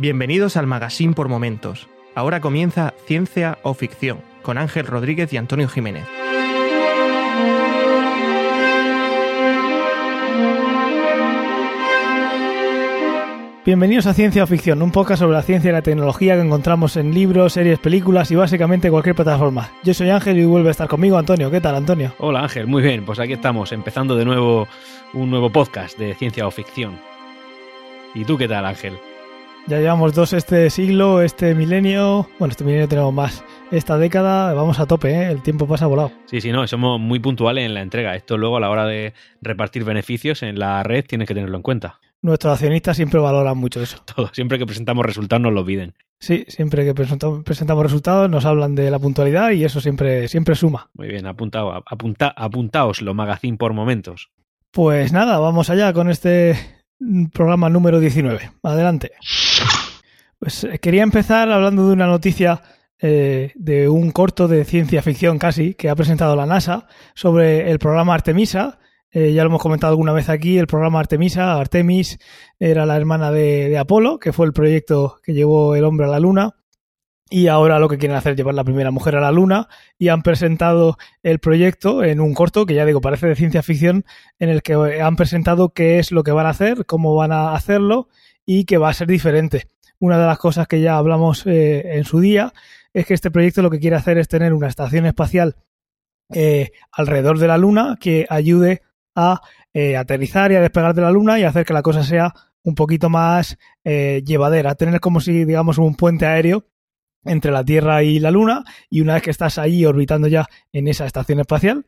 Bienvenidos al Magazine por Momentos. Ahora comienza Ciencia o Ficción con Ángel Rodríguez y Antonio Jiménez. Bienvenidos a Ciencia o Ficción, un podcast sobre la ciencia y la tecnología que encontramos en libros, series, películas y básicamente cualquier plataforma. Yo soy Ángel y vuelve a estar conmigo Antonio. ¿Qué tal, Antonio? Hola Ángel, muy bien, pues aquí estamos, empezando de nuevo un nuevo podcast de ciencia o ficción. ¿Y tú qué tal, Ángel? Ya llevamos dos este siglo, este milenio. Bueno, este milenio tenemos más. Esta década vamos a tope, ¿eh? el tiempo pasa volado. Sí, sí, no, somos muy puntuales en la entrega. Esto luego a la hora de repartir beneficios en la red tienes que tenerlo en cuenta. Nuestros accionistas siempre valoran mucho eso. Todo, siempre que presentamos resultados nos lo piden. Sí, siempre que presentamos, resultados nos hablan de la puntualidad y eso siempre, siempre suma. Muy bien, apuntado, apunta, apuntaos lo magazine por momentos. Pues nada, vamos allá con este programa número 19. Adelante. Pues eh, quería empezar hablando de una noticia eh, de un corto de ciencia ficción casi que ha presentado la NASA sobre el programa Artemisa. Eh, ya lo hemos comentado alguna vez aquí, el programa Artemisa, Artemis era la hermana de, de, Apolo, que fue el proyecto que llevó el hombre a la Luna. Y ahora lo que quieren hacer es llevar la primera mujer a la Luna y han presentado el proyecto en un corto que ya digo parece de ciencia ficción en el que han presentado qué es lo que van a hacer, cómo van a hacerlo y que va a ser diferente. Una de las cosas que ya hablamos eh, en su día es que este proyecto lo que quiere hacer es tener una estación espacial eh, alrededor de la Luna que ayude a eh, aterrizar y a despegar de la Luna y hacer que la cosa sea un poquito más eh, llevadera, tener como si digamos un puente aéreo entre la Tierra y la Luna y una vez que estás ahí orbitando ya en esa estación espacial,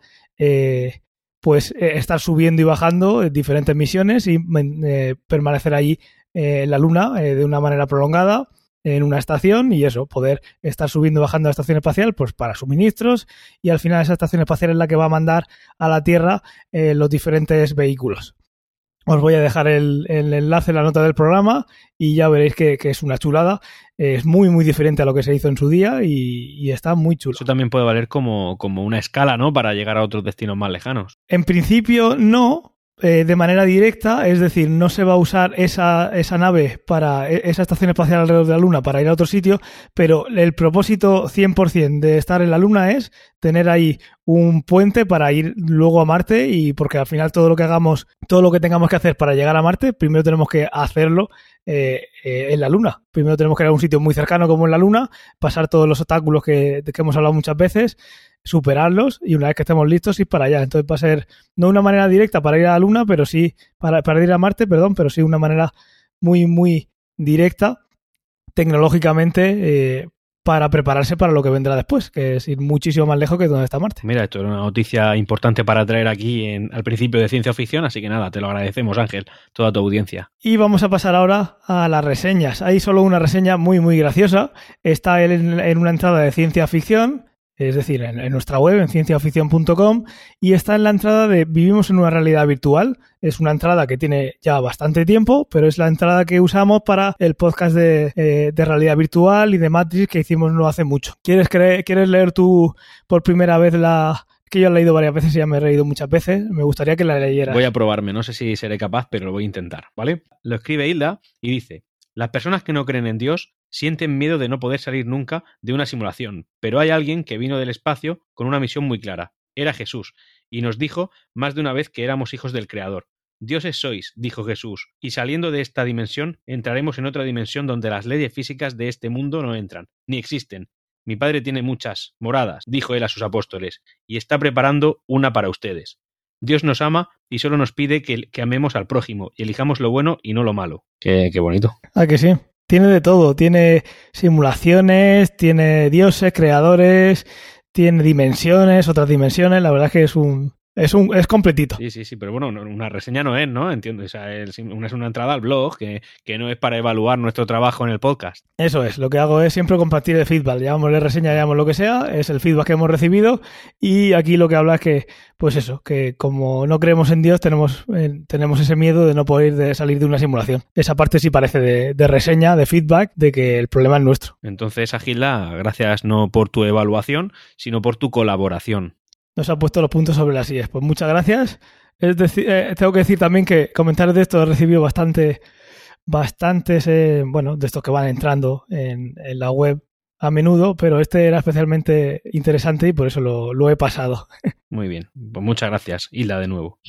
pues estar subiendo y bajando diferentes misiones y permanecer ahí en la Luna de una manera prolongada en una estación y eso, poder estar subiendo y bajando a la estación espacial pues para suministros y al final esa estación espacial es la que va a mandar a la Tierra los diferentes vehículos. Os voy a dejar el, el, enlace en la nota del programa y ya veréis que, que, es una chulada. Es muy, muy diferente a lo que se hizo en su día y, y, está muy chulo. Eso también puede valer como, como una escala, ¿no? Para llegar a otros destinos más lejanos. En principio, no, eh, de manera directa, es decir, no se va a usar esa, esa nave para esa estación espacial alrededor de la Luna para ir a otro sitio, pero el propósito 100% de estar en la Luna es tener ahí un puente para ir luego a Marte y porque al final todo lo que hagamos, todo lo que tengamos que hacer para llegar a Marte, primero tenemos que hacerlo eh, eh, en la Luna. Primero tenemos que ir a un sitio muy cercano como en la Luna, pasar todos los obstáculos que hemos hablado muchas veces, superarlos y una vez que estemos listos ir para allá. Entonces va a ser no una manera directa para ir a la Luna, pero sí para, para ir a Marte, perdón, pero sí una manera muy, muy directa tecnológicamente eh, para prepararse para lo que vendrá después, que es ir muchísimo más lejos que donde está Marte. Mira, esto era una noticia importante para traer aquí en, al principio de ciencia ficción, así que nada, te lo agradecemos Ángel, toda tu audiencia. Y vamos a pasar ahora a las reseñas. Hay solo una reseña muy muy graciosa, está en, en una entrada de ciencia ficción, es decir, en, nuestra web, en cienciaoficción.com, y está en la entrada de Vivimos en una realidad virtual. Es una entrada que tiene ya bastante tiempo, pero es la entrada que usamos para el podcast de, eh, realidad virtual y de Matrix que hicimos no hace mucho. ¿Quieres, ¿Quieres leer tú por primera vez la, que yo he leído varias veces y ya me he reído muchas veces. Me gustaría que la leyeras. Voy a probarme, no sé si seré capaz, pero lo voy a intentar, ¿vale? Lo escribe Hilda y dice: Las personas que no creen en Dios sienten miedo de no poder salir nunca de una simulación, pero hay alguien que vino del espacio con una misión muy clara. Era Jesús, y nos dijo más de una vez que éramos hijos del Creador. Dioses sois, dijo Jesús, y saliendo de esta dimensión entraremos en otra dimensión donde las leyes físicas de este mundo no entran, ni existen. Mi padre tiene muchas moradas, dijo él a sus apóstoles, y está preparando una para ustedes. Dios nos ama y solo nos pide que, que amemos al prójimo y elijamos lo bueno y no lo malo. Qué, qué bonito. Ah, que sí tiene de todo. Tiene simulaciones, tiene dioses, creadores, tiene dimensiones, otras dimensiones. La verdad es que es un, es un es completito. Sí, sí, sí, pero bueno, una reseña no es, ¿no? Entiendo, o sea, es una, es una entrada al blog que, que, no es para evaluar nuestro trabajo en el podcast. Eso es, lo que hago es siempre compartir el feedback, llamémosle reseña, llamamos lo que sea, es el feedback que hemos recibido y aquí lo que habla es que, pues eso, que como no creemos en Dios tenemos, eh, tenemos ese miedo de no poder de salir de una simulación. Esa parte sí parece de, de, reseña, de feedback, de que el problema es nuestro. Entonces, Agilda, gracias no por tu evaluación, sino por tu colaboración nos ha puesto los puntos sobre las IES. Pues muchas gracias. Es decir, eh, tengo que decir también que comentarios de esto he recibido bastante, bastantes, eh, bueno, de estos que van entrando en, en, la web a menudo, pero este era especialmente interesante y por eso lo, lo he pasado. Muy bien, pues muchas gracias, Hilda, de nuevo.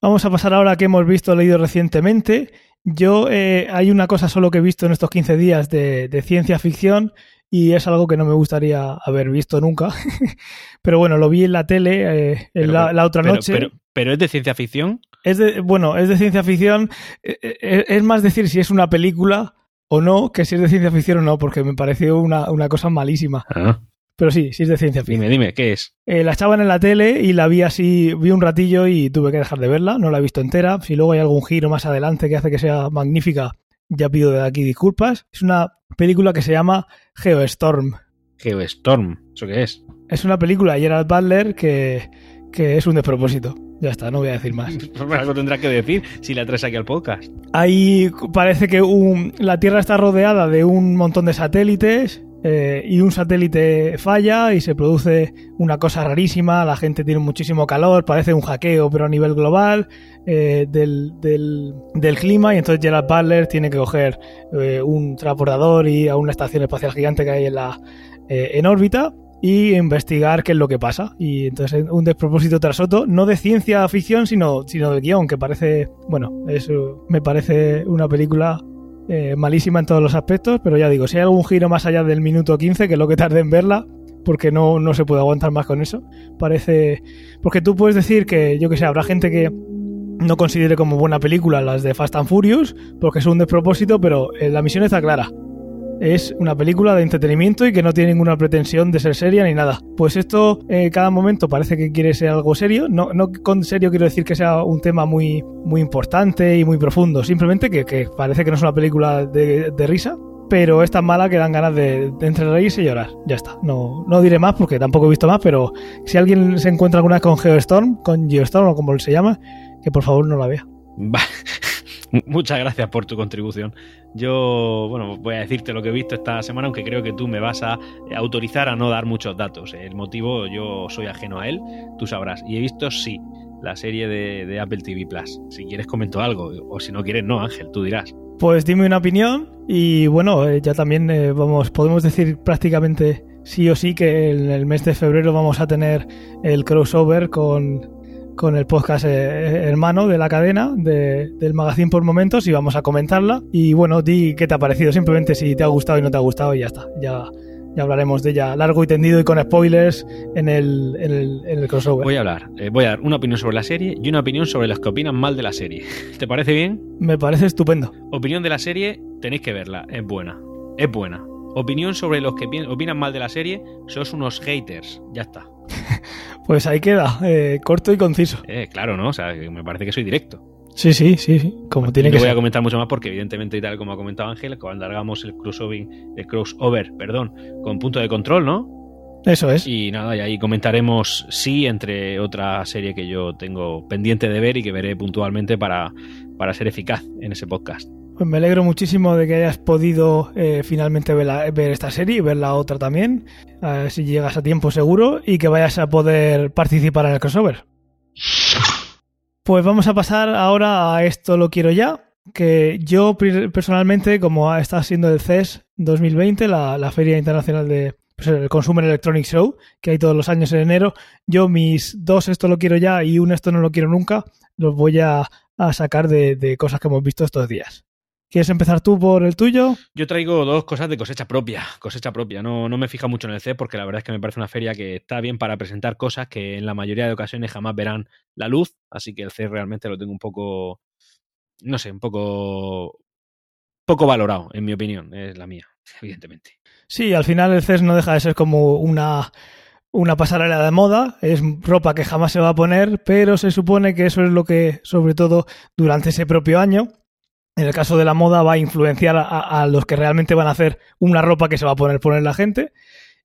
Vamos a pasar ahora a que hemos visto, leído recientemente. Yo eh, hay una cosa solo que he visto en estos 15 días de, de ciencia ficción y es algo que no me gustaría haber visto nunca. pero bueno, lo vi en la tele eh, en la, la, otra pero, noche. Pero, pero, es de ciencia ficción. Es de, bueno, es de ciencia ficción. Es, es, más decir si es una película o no, que si es de ciencia ficción o no, porque me pareció una, una cosa malísima. Ah. Pero sí, sí es de ciencia ficción. Dime, dime, ¿qué es? Eh, la echaban en la tele y la vi así, vi un ratillo y tuve que dejar de verla, no la he visto entera. Si luego hay algún giro más adelante que hace que sea magnífica, ya pido de aquí disculpas. Es una película que se llama Geostorm. Geostorm, ¿eso qué es? Es una película de Gerald Butler que, que es un despropósito. Ya está, no voy a decir más. Pues algo tendrá que decir si la traes aquí al podcast. Ahí parece que un, la Tierra está rodeada de un montón de satélites eh, y un satélite falla y se produce una cosa rarísima, la gente tiene muchísimo calor, parece un hackeo pero a nivel global eh, del, del, del, clima y entonces Gerald Butler tiene que coger eh, un transportador y a una estación espacial gigante que hay en, la, eh, en órbita y investigar qué es lo que pasa. Y entonces un despropósito tras otro, no de ciencia ficción, sino, sino de guion, que parece, bueno, eso me parece una película eh, malísima en todos los aspectos, pero ya digo, si hay algún giro más allá del minuto 15, que es lo que tarde en verla, porque no, no se puede aguantar más con eso, parece... Porque tú puedes decir que, yo que sé, habrá gente que no considere como buena película las de Fast and Furious, porque es un despropósito, pero la misión está clara es una película de entretenimiento y que no tiene ninguna pretensión de ser seria ni nada. Pues esto, eh, cada momento parece que quiere ser algo serio. No, no con serio quiero decir que sea un tema muy, muy importante y muy profundo. Simplemente que, que parece que no es una película de, risa. Pero es tan mala que dan ganas de, de entre reírse y llorar. Ya está. No, no diré más porque tampoco he visto más. Pero si alguien se encuentra alguna vez con Geostorm, con Geostorm o como se llama, que por favor no la vea. Muchas gracias por tu contribución. Yo, bueno, voy a decirte lo que he visto esta semana, aunque creo que tú me vas a autorizar a no dar muchos datos. El motivo, yo soy ajeno a él, tú sabrás. Y he visto, sí, la serie de, Apple TV Plus. Si quieres comento algo, o si no quieres, no, Ángel, tú dirás. Pues dime una opinión y bueno, eh, ya también eh, vamos, podemos decir prácticamente sí o sí que en el mes de febrero vamos a tener el crossover con con el podcast eh, hermano de la cadena, de, del magazine por momentos, y vamos a comentarla. Y bueno, di qué te ha parecido, simplemente si te ha gustado y no te ha gustado, y ya está. Ya, ya hablaremos de ella largo y tendido y con spoilers en el, en el, en el crossover. Voy a hablar, eh, voy a dar una opinión sobre la serie y una opinión sobre los que opinan mal de la serie. ¿Te parece bien? Me parece estupendo. Opinión de la serie, tenéis que verla, es buena. Es buena. Opinión sobre los que opinan mal de la serie, sois unos haters. Ya está. pues ahí queda, eh, corto y conciso. Eh, claro, ¿no? O sea, me parece que soy directo. Sí, sí, sí, sí. como tiene no que voy ser. a comentar mucho más porque evidentemente y tal como ha comentado Ángel, cuando hagamos el crossover, el crossover, perdón, con punto de control, ¿no? Eso es. Y nada, y ahí comentaremos sí, entre otra serie que yo tengo pendiente de ver y que veré puntualmente para, para ser eficaz en ese podcast. Pues me alegro muchísimo de que hayas podido eh, finalmente ver, ver, esta serie y ver la otra también, eh, si llegas a tiempo seguro, y que vayas a poder participar en el crossover. Pues vamos a pasar ahora a esto lo quiero ya, que yo personalmente, como está siendo el CES 2020, la, la Feria Internacional de pues el Consumer Electronics Show, que hay todos los años en enero, yo mis dos esto lo quiero ya y un esto no lo quiero nunca, los voy a, a sacar de cosas que hemos visto estos días. ¿Quieres empezar tú por el tuyo? Yo traigo dos cosas de cosecha propia, cosecha propia. No, no me fija mucho en el C porque la verdad es que me parece una feria que está bien para presentar cosas que en la mayoría de ocasiones jamás verán la luz, así que el C realmente lo tengo un poco, no sé, un poco, poco valorado, en mi opinión, es la mía, evidentemente. Sí, al final el CES no deja de ser como una una pasarela de moda, es ropa que jamás se va a poner, pero se supone que eso es lo que, sobre todo durante ese propio año, en el caso de la moda va a influenciar a, los que realmente van a hacer una ropa que se va a poner poner la gente.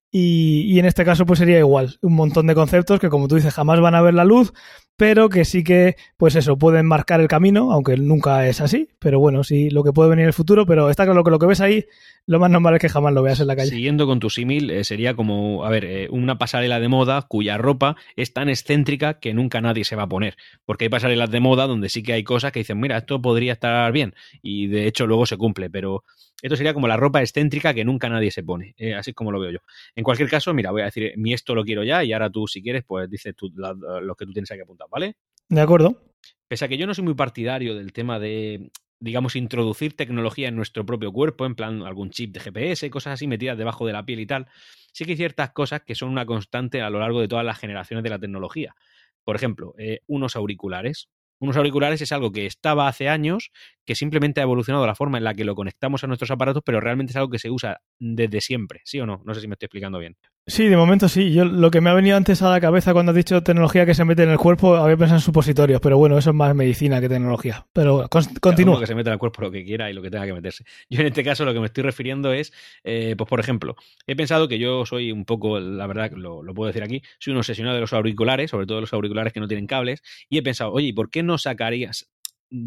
Y, y, en este caso pues sería igual, un montón de conceptos que como tú dices jamás van a ver la luz pero que sí que, pues eso, pueden marcar el camino, aunque nunca es así, pero bueno, sí, lo que puede venir en el futuro, pero está claro que lo que ves ahí, lo más normal es que jamás lo veas en la calle. Siguiendo con tu símil, eh, sería como, a ver, eh, una pasarela de moda cuya ropa es tan excéntrica que nunca nadie se va a poner, porque hay pasarelas de moda donde sí que hay cosas que dicen, mira, esto podría estar bien, y de hecho luego se cumple, pero esto sería como la ropa excéntrica que nunca nadie se pone, eh, así como lo veo yo. En cualquier caso, mira, voy a decir, mi esto lo quiero ya y ahora tú, si quieres, pues dices tú lo que tú tienes que apuntar, ¿vale? De acuerdo. Pese a que yo no soy muy partidario del tema de, digamos, introducir tecnología en nuestro propio cuerpo, en plan algún chip de GPS, cosas así metidas debajo de la piel y tal, sí que hay ciertas cosas que son una constante a lo largo de todas las generaciones de la tecnología. Por ejemplo, eh, unos auriculares unos auriculares es algo que estaba hace años, que simplemente ha evolucionado la forma en la que lo conectamos a nuestros aparatos, pero realmente es algo que se usa desde siempre, ¿sí o no? No sé si me estoy explicando bien. Sí, de momento sí. Yo lo que me ha venido antes a la cabeza cuando has dicho tecnología que se mete en el cuerpo, había pensado en supositorios, pero bueno, eso es más medicina que tecnología. Pero continúa. que se mete en el cuerpo lo que quiera y lo que tenga que meterse. Yo en este caso lo que me estoy refiriendo es, eh, pues por ejemplo, he pensado que yo soy un poco, la verdad, lo, lo puedo decir aquí, soy un obsesionado de los auriculares, sobre todo los auriculares que no tienen cables, y he pensado, oye, ¿y por qué no sacarías,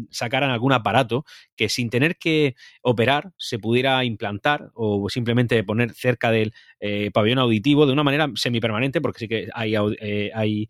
sacaran algún aparato que sin tener que operar se pudiera implantar o simplemente poner cerca del eh, pabellón auditivo de una manera semipermanente, porque sí que hay, eh, hay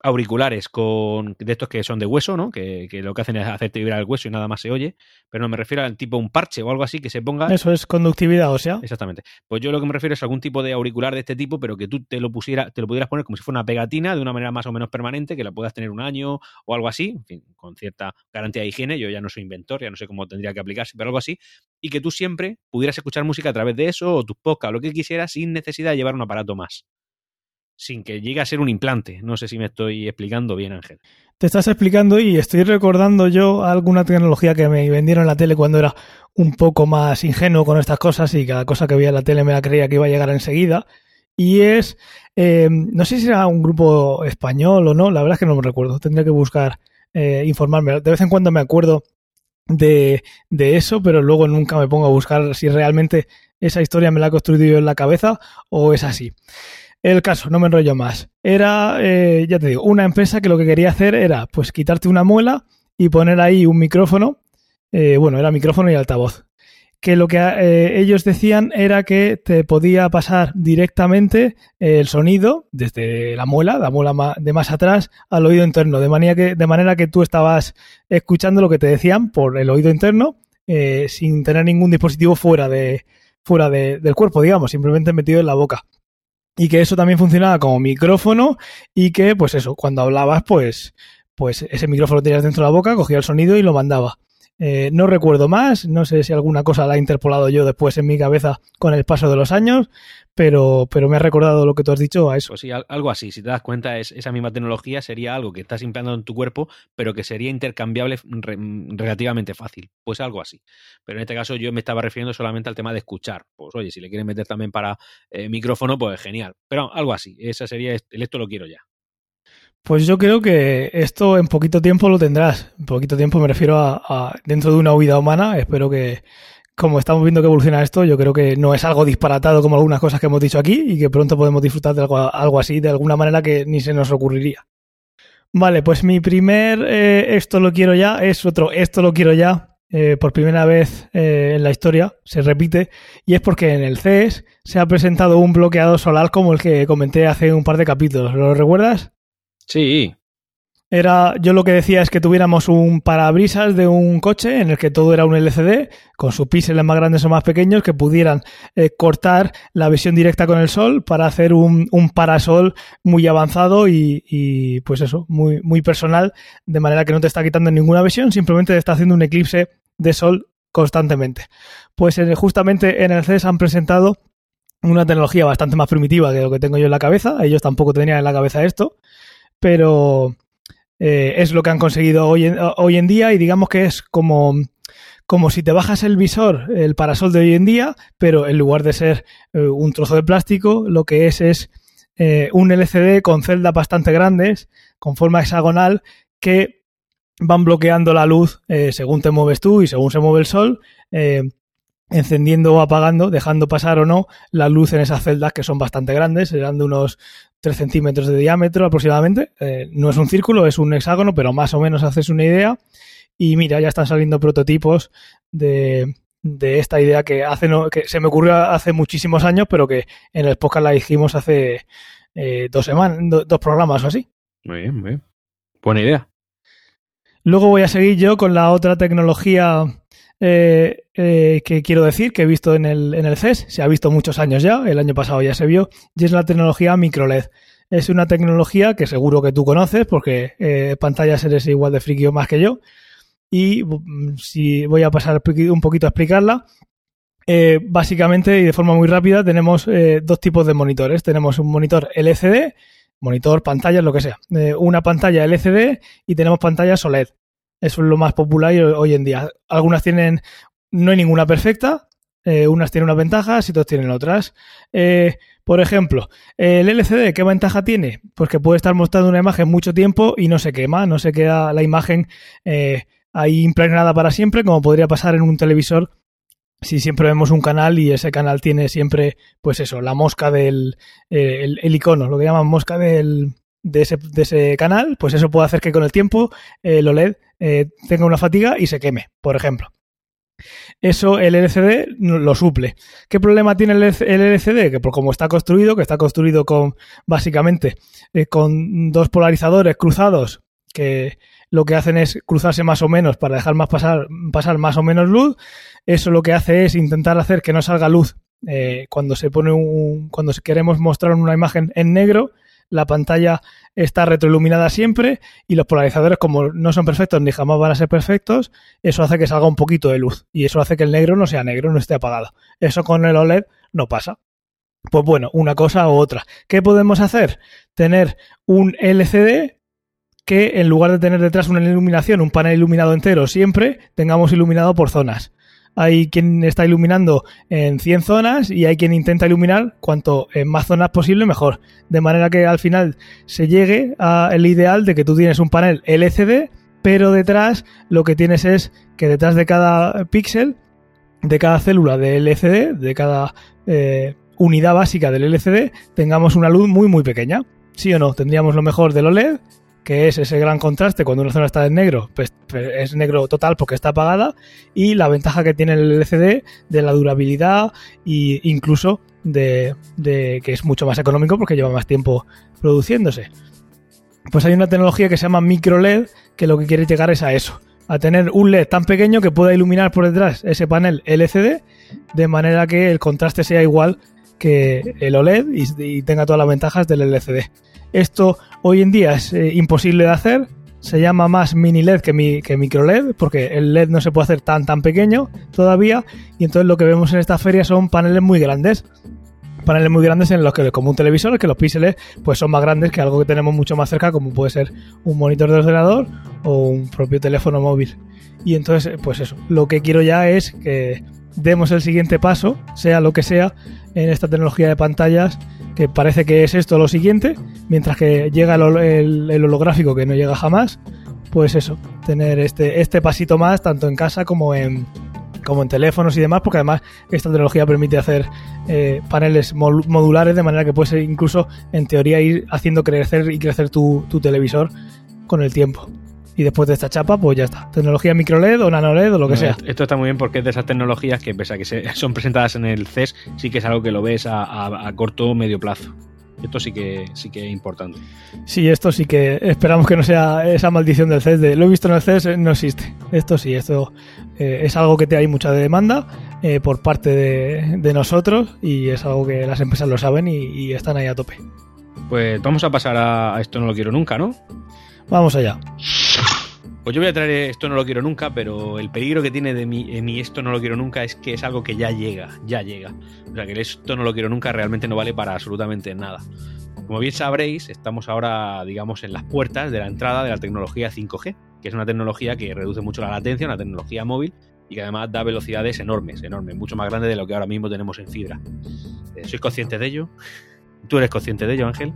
auriculares con de estos que son de hueso, ¿no? Que, lo que hacen es hacerte vibrar el hueso y nada más se oye, pero no me refiero al tipo un parche o algo así que se ponga. Eso es conductividad, o sea. Exactamente. Pues yo lo que me refiero es a algún tipo de auricular de este tipo, pero que tú te lo pusiera, te lo pudieras poner como si fuera una pegatina de una manera más o menos permanente, que la puedas tener un año o algo así, en fin, con cierta garantía de higiene. Yo ya no soy inventor, ya no sé cómo tendría que aplicarse, pero algo así, y que tú siempre pudieras escuchar música a través de eso o tus podcasts, lo que quisieras, sin necesidad de llevar un aparato más sin que llegue a ser un implante. No sé si me estoy explicando bien, Ángel. Te estás explicando y estoy recordando yo alguna tecnología que me vendieron en la tele cuando era un poco más ingenuo con estas cosas y cada cosa que veía en la tele me la creía que iba a llegar enseguida. Y es, eh, no sé si era un grupo español o no, la verdad es que no me recuerdo, tendría que buscar eh, informarme. De vez en cuando me acuerdo de, de, eso, pero luego nunca me pongo a buscar si realmente esa historia me la he construido yo en la cabeza o es así. El caso, no me enrollo más. Era, eh, ya te digo, una empresa que lo que quería hacer era, pues, quitarte una muela y poner ahí un micrófono. Eh, bueno, era micrófono y altavoz. Que lo que eh, ellos decían era que te podía pasar directamente el sonido desde la muela, la muela de más atrás, al oído interno, de manera que, de manera que tú estabas escuchando lo que te decían por el oído interno, sin tener ningún dispositivo fuera de, fuera del cuerpo, digamos, simplemente metido en la boca y que eso también funcionaba como micrófono y que, pues eso, cuando hablabas, pues, pues ese micrófono lo tenías dentro de la boca, cogía el sonido y lo mandaba. Eh, no recuerdo más, no sé si alguna cosa la he interpolado yo después en mi cabeza con el paso de los años, pero, pero me ha recordado lo que tú has dicho a eso. Pues sí, algo así, si te das cuenta, es, esa misma tecnología sería algo que estás implantando en tu cuerpo, pero que sería intercambiable relativamente fácil. Pues algo así. Pero en este caso yo me estaba refiriendo solamente al tema de escuchar. Pues oye, si le quieren meter también para eh, micrófono, pues genial. Pero algo así, esa sería, el esto lo quiero ya. Pues yo creo que esto en poquito tiempo lo tendrás. En poquito tiempo me refiero a, dentro de una huida humana. Espero que, como estamos viendo que evoluciona esto, yo creo que no es algo disparatado como algunas cosas que hemos dicho aquí y que pronto podemos disfrutar de algo, así de alguna manera que ni se nos ocurriría. Vale, pues mi primer eh, esto lo quiero ya es otro esto lo quiero ya. Eh, por primera vez eh, en la historia se repite y es porque en el CES se ha presentado un bloqueado solar como el que comenté hace un par de capítulos. ¿Lo recuerdas? Sí. Era, yo lo que decía es que tuviéramos un parabrisas de un coche en el que todo era un LCD, con sus píxeles más grandes o más pequeños, que pudieran eh, cortar la visión directa con el sol para hacer un, parasol muy avanzado y, pues eso, muy, muy personal, de manera que no te está quitando ninguna visión, simplemente te está haciendo un eclipse de sol constantemente. Pues justamente en el CES han presentado una tecnología bastante más primitiva que lo que tengo yo en la cabeza, ellos tampoco tenían en la cabeza esto, pero eh, es lo que han conseguido hoy en, día y digamos que es como, como si te bajas el visor, el parasol de hoy en día, pero en lugar de ser eh, un trozo de plástico, lo que es es eh, un LCD con celdas bastante grandes, con forma hexagonal, que van bloqueando la luz según te mueves tú y según se mueve el sol, encendiendo o apagando, dejando pasar o no la luz en esas celdas que son bastante grandes, serán de unos 3 centímetros de diámetro aproximadamente. Eh, no es un círculo, es un hexágono, pero más o menos haces una idea. Y mira, ya están saliendo prototipos de, de esta idea que, hace, que se me ocurrió hace muchísimos años, pero que en el podcast la dijimos hace eh, dos semanas, dos programas o así. Muy bien, muy bien. Buena idea. Luego voy a seguir yo con la otra tecnología eh, eh, que quiero decir, que he visto en el, en el CES, se ha visto muchos años ya, el año pasado ya se vio, y es la tecnología microLED. Es una tecnología que seguro que tú conoces, porque eh, pantallas eres igual de friki o más que yo, y mm, si voy a pasar un poquito a explicarla. básicamente y de forma muy rápida tenemos dos tipos de monitores. Tenemos un monitor LCD, monitor, pantalla, lo que sea. una pantalla LCD y tenemos pantallas OLED. Eso es lo más popular hoy en día. Algunas tienen, no hay ninguna perfecta, eh, unas tienen unas ventajas y otras tienen otras. Eh, por ejemplo, el LCD, ¿qué ventaja tiene? Pues que puede estar mostrando una imagen mucho tiempo y no se quema, no se queda la imagen eh, ahí impregnada para siempre, como podría pasar en un televisor si siempre vemos un canal y ese canal tiene siempre, pues eso, la mosca del el, icono, lo que llaman mosca del, de, ese, de ese canal, pues eso puede hacer que con el tiempo el OLED eh, tenga una fatiga y se queme, por ejemplo. Eso el LCD lo suple. ¿Qué problema tiene el LCD? Que por como está construido, que está construido con básicamente eh, con dos polarizadores cruzados que lo que hacen es cruzarse más o menos para dejar más pasar, pasar más o menos luz. Eso lo que hace es intentar hacer que no salga luz eh, cuando se pone un, cuando queremos mostrar una imagen en negro la pantalla está retroiluminada siempre y los polarizadores como no son perfectos ni jamás van a ser perfectos, eso hace que salga un poquito de luz y eso hace que el negro no sea negro, no esté apagado. Eso con el OLED no pasa. Pues bueno, una cosa u otra. ¿Qué podemos hacer? Tener un LCD que en lugar de tener detrás una iluminación, un panel iluminado entero siempre, tengamos iluminado por zonas hay quien está iluminando en 100 zonas y hay quien intenta iluminar cuanto en más zonas posible mejor. De manera que al final se llegue al ideal de que tú tienes un panel LCD, pero detrás lo que tienes es que detrás de cada píxel, de cada célula de LCD, de cada eh, unidad básica del LCD, tengamos una luz muy muy pequeña. ¿Sí o no? Tendríamos lo mejor del OLED que es ese gran contraste cuando una zona está en negro, pues, pues, es negro total porque está apagada, y la ventaja que tiene el LCD de la durabilidad e incluso de, de, que es mucho más económico porque lleva más tiempo produciéndose. Pues hay una tecnología que se llama micro LED que lo que quiere llegar es a eso, a tener un LED tan pequeño que pueda iluminar por detrás ese panel LCD de manera que el contraste sea igual que el OLED y, tenga todas las ventajas del LCD. Esto Hoy en día es eh, imposible de hacer. Se llama más mini LED que, que micro LED, porque el LED no se puede hacer tan tan pequeño todavía. Y entonces lo que vemos en esta feria son paneles muy grandes. Paneles muy grandes en los que, como un televisor, que los píxeles pues son más grandes que algo que tenemos mucho más cerca, como puede ser un monitor de ordenador o un propio teléfono móvil. Y entonces, pues eso, lo que quiero ya es que demos el siguiente paso, sea lo que sea, en esta tecnología de pantallas que parece que es esto lo siguiente, mientras que llega el, holográfico que no llega jamás, pues eso, tener este, este pasito más tanto en casa como en, como en teléfonos y demás, porque además esta tecnología permite hacer eh, paneles modulares de manera que puedes incluso en teoría ir haciendo crecer y crecer tu, tu televisor con el tiempo y después de esta chapa, pues ya está. Tecnología micro LED o nano LED o lo que sea. Esto está muy bien porque es de esas tecnologías que, pese a que son presentadas en el CES, sí que es algo que lo ves a, corto o medio plazo. Esto sí que sí que es importante. Sí, esto sí que esperamos que no sea esa maldición del CES de lo he visto en el CES, no existe. Esto sí, esto eh, es algo que te hay mucha demanda eh, por parte de, nosotros y es algo que las empresas lo saben y, están ahí a tope. Pues vamos a pasar a esto no lo quiero nunca, ¿no? Vamos allá. Pues yo voy a traer esto no lo quiero nunca, pero el peligro que tiene de mi, esto no lo quiero nunca es que es algo que ya llega, ya llega. O sea, que esto no lo quiero nunca realmente no vale para absolutamente nada. Como bien sabréis, estamos ahora, digamos, en las puertas de la entrada de la tecnología 5G, que es una tecnología que reduce mucho la latencia, una tecnología móvil y que además da velocidades enormes, enormes, mucho más grandes de lo que ahora mismo tenemos en fibra. Eh, ¿Sois conscientes de ello? ¿Tú eres consciente de ello, Ángel?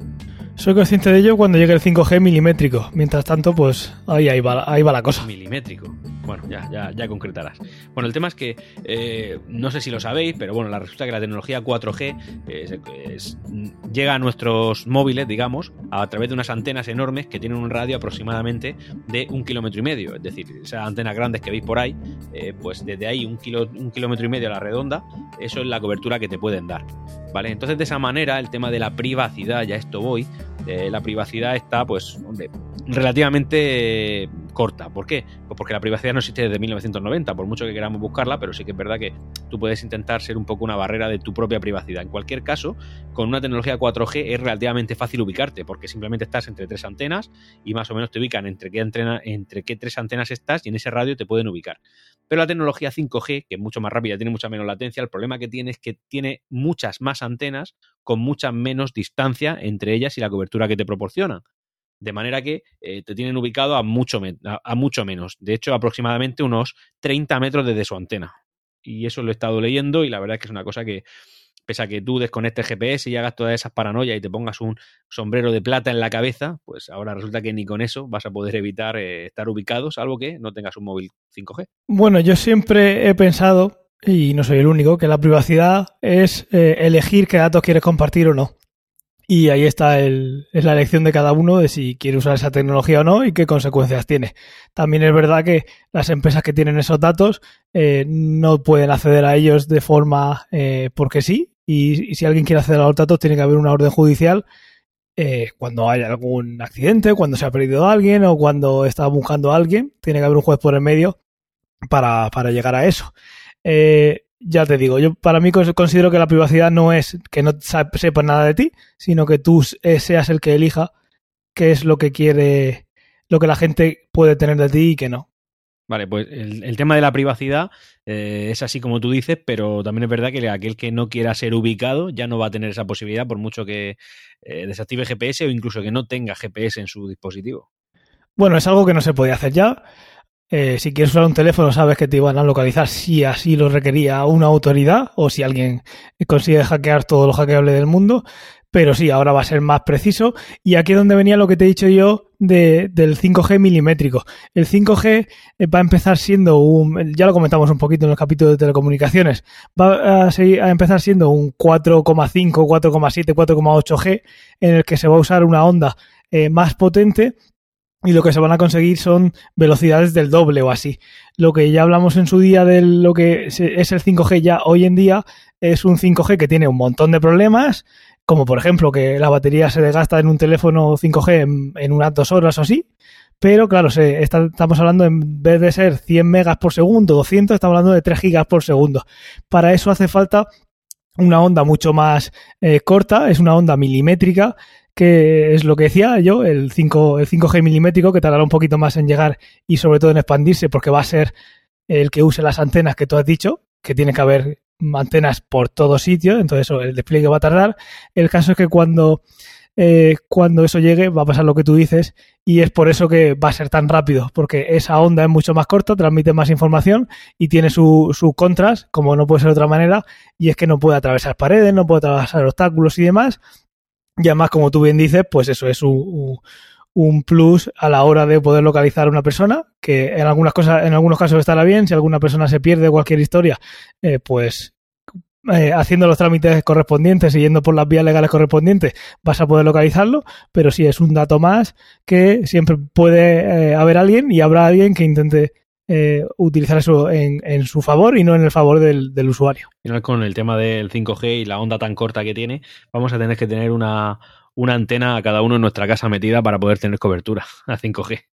Soy consciente de ello cuando llegue el 5G milimétrico. Mientras tanto, pues ahí, ahí, va, ahí va la cosa. Milimétrico. Bueno, ya, ya, ya concretarás. Bueno, el tema es que eh, no sé si lo sabéis, pero bueno, la resulta que la tecnología 4G es- es- llega a nuestros móviles, digamos, a través de unas antenas enormes que tienen un radio aproximadamente de un kilómetro y medio. Es decir, esas antenas grandes que veis por ahí, eh, pues desde ahí un, kilo, un kilómetro y medio a la redonda, eso es la cobertura que te pueden dar. ¿Vale? Entonces, de esa manera, el tema de la privacidad, ya esto voy, la privacidad está, pues, hombre, relativamente eh, corta. ¿Por qué? Pues porque la privacidad no existe desde 1990, por mucho que queramos buscarla, pero sí que es verdad que tú puedes intentar ser un poco una barrera de tu propia privacidad. En cualquier caso, con una tecnología 4G es relativamente fácil ubicarte, porque simplemente estás entre tres antenas y más o menos te ubican entre qué, antena- entre qué tres antenas estás y en ese radio te pueden ubicar. Pero la tecnología 5G, que es mucho más rápida, tiene mucha menos latencia, el problema que tiene es que tiene muchas más antenas con mucha menos distancia entre ellas y la cobertura que te proporcionan. De manera que eh, te tienen ubicado a mucho, a mucho menos. De hecho, aproximadamente unos 30 metros desde su antena. Y eso lo he estado leyendo y la verdad es que es una cosa que, pese a que tú desconectes GPS y hagas todas esas paranoias y te pongas un sombrero de plata en la cabeza, pues ahora resulta que ni con eso vas a poder evitar eh, estar ubicado, salvo que no tengas un móvil 5G. Bueno, yo siempre he pensado, y no soy el único, que la privacidad es eh, elegir qué datos quieres compartir o no. Y ahí está el, es la elección de cada uno de si quiere usar esa tecnología o no y qué consecuencias tiene. También es verdad que las empresas que tienen esos datos eh, no pueden acceder a ellos de forma eh, porque sí. Y, si alguien quiere acceder a los datos, tiene que haber una orden judicial eh, cuando haya algún accidente, cuando se ha perdido a alguien o cuando está buscando a alguien. Tiene que haber un juez por el medio para, para llegar a eso. Eh, ya te digo, yo para mí cons- considero que la privacidad no es que no sa- sepa nada de ti, sino que tú eh, seas el que elija qué es lo que quiere, lo que la gente puede tener de ti y que no. Vale, pues el, el tema de la privacidad eh, es así como tú dices, pero también es verdad que aquel que no quiera ser ubicado ya no va a tener esa posibilidad por mucho que eh, desactive GPS o incluso que no tenga GPS en su dispositivo. Bueno, es algo que no se podía hacer ya. Eh, si quieres usar un teléfono, sabes que te iban a localizar si así lo requería una autoridad o si alguien consigue hackear todo lo hackeable del mundo. Pero sí, ahora va a ser más preciso. Y aquí es donde venía lo que te he dicho yo de, del 5G milimétrico. El 5G eh, va a empezar siendo un, ya lo comentamos un poquito en el capítulo de telecomunicaciones, va a, seguir, a empezar siendo un 4,5, 4,7, 4,8G en el que se va a usar una onda eh, más potente y lo que se van a conseguir son velocidades del doble o así. Lo que ya hablamos en su día de lo que es el 5G ya hoy en día es un 5G que tiene un montón de problemas, como por ejemplo que la batería se desgasta en un teléfono 5G en, unas dos horas o así. Pero claro, se, está, estamos hablando en vez de ser 100 megas por segundo, 200, estamos hablando de 3 gigas por segundo. Para eso hace falta una onda mucho más eh, corta, es una onda milimétrica que es lo que decía yo, el, 5, el 5G milimétrico, que tardará un poquito más en llegar y sobre todo en expandirse, porque va a ser el que use las antenas que tú has dicho, que tiene que haber antenas por todo sitio, entonces eso, el despliegue va a tardar. El caso es que cuando, eh, cuando eso llegue va a pasar lo que tú dices y es por eso que va a ser tan rápido, porque esa onda es mucho más corta, transmite más información y tiene sus su contras, como no puede ser de otra manera, y es que no puede atravesar paredes, no puede atravesar obstáculos y demás, y además, como tú bien dices, pues eso es un, plus a la hora de poder localizar a una persona, que en algunas cosas, en algunos casos estará bien, si alguna persona se pierde cualquier historia, eh, pues eh, haciendo los trámites correspondientes yendo por las vías legales correspondientes, vas a poder localizarlo, pero sí es un dato más que siempre puede eh, haber alguien y habrá alguien que intente eh, utilizar eso en, en, su favor y no en el favor del, del, usuario. Con el tema del 5G y la onda tan corta que tiene, vamos a tener que tener una, una antena a cada uno en nuestra casa metida para poder tener cobertura a 5G.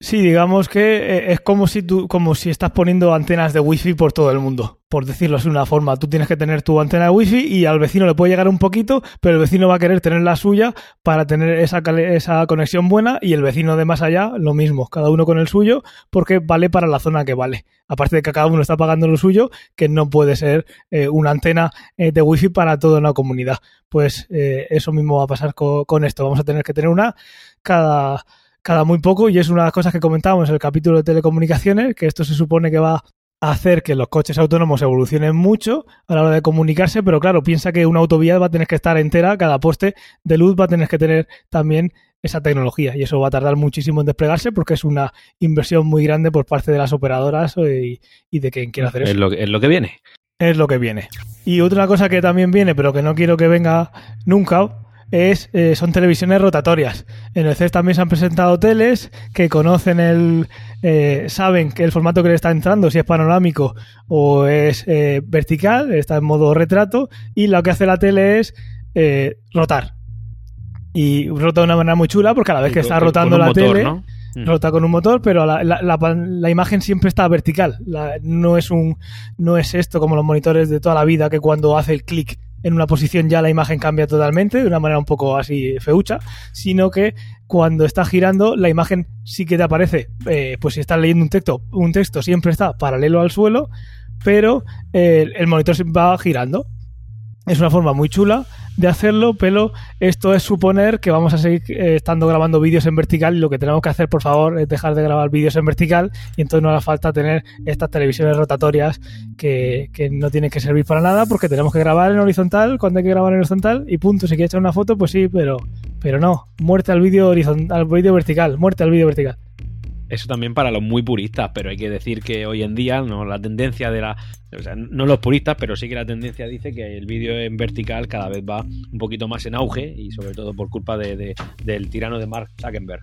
Sí, digamos que es como si tú, como si estás poniendo antenas de wifi por todo el mundo, por decirlo de una forma. Tú tienes que tener tu antena de wifi y al vecino le puede llegar un poquito, pero el vecino va a querer tener la suya para tener esa, esa conexión buena y el vecino de más allá lo mismo, cada uno con el suyo, porque vale para la zona que vale. Aparte de que cada uno está pagando lo suyo, que no puede ser eh, una antena eh, de wifi para toda una comunidad. Pues eh, eso mismo va a pasar con esto. Vamos a tener que tener una cada cada muy poco y es una de las cosas que comentábamos en el capítulo de telecomunicaciones, que esto se supone que va hacer que los coches autónomos evolucionen mucho a la hora de comunicarse, pero claro, piensa que una autovía va a tener que estar entera, cada poste de luz va a tener que tener también esa tecnología y eso va a tardar muchísimo en desplegarse porque es una inversión muy grande por parte de las operadoras y, de quien quiera hacer eso. Es lo, es lo que viene. Es lo que viene. Y otra cosa que también viene, pero que no quiero que venga nunca, es, eh, son televisiones rotatorias. En el CES también se han presentado teles que conocen el, eh, saben que el formato que le está entrando, si es panorámico o es eh, vertical, está en modo retrato, y lo que hace la tele es rotar. Y rota de una manera muy chula porque a la vez que está rotando la tele, mm. rota con un motor, pero la, la, imagen siempre está vertical. no, es un, no es esto como los monitores de toda la vida que cuando hace el clic en una posición ya la imagen cambia totalmente, de una manera un poco así feucha, sino que cuando está girando la imagen sí que te aparece, eh, pues si estás leyendo un texto, un texto siempre está paralelo al suelo, pero eh, el monitor va girando. Es una forma muy chula de hacerlo, pero esto es suponer que vamos a seguir eh, estando grabando vídeos en vertical y lo que tenemos que hacer, por favor, es dejar de grabar vídeos en vertical y entonces no hará falta tener estas televisiones rotatorias que, no tienen que servir para nada porque tenemos que grabar en horizontal cuando hay que grabar en horizontal y punto. Si quieres echar una foto, pues sí, pero, pero no. Muerte al vídeo horizontal, al vídeo vertical, muerte al vídeo vertical. Eso también para los muy puristas, pero hay que decir que hoy en día no la tendencia de la, o sea, no los puristas, pero sí que la tendencia dice que el vídeo en vertical cada vez va un poquito más en auge y sobre todo por culpa de, del tirano de Mark Zuckerberg.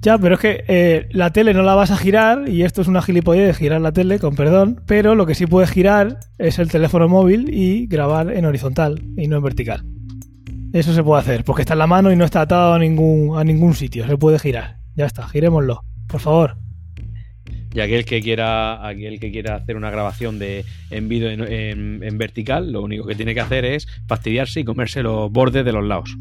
Ya, pero es que eh, la tele no la vas a girar y esto es una gilipollez de girar la tele, con perdón, pero lo que sí puedes girar es el teléfono móvil y grabar en horizontal y no en vertical. Eso se puede hacer, porque está en la mano y no está atado a ningún, a ningún sitio, se puede girar. Ya está, girémoslo por favor. Y aquel que quiera, aquel que quiera hacer una grabación de en vídeo en, vertical, lo único que tiene que hacer es fastidiarse y comerse los bordes de los lados.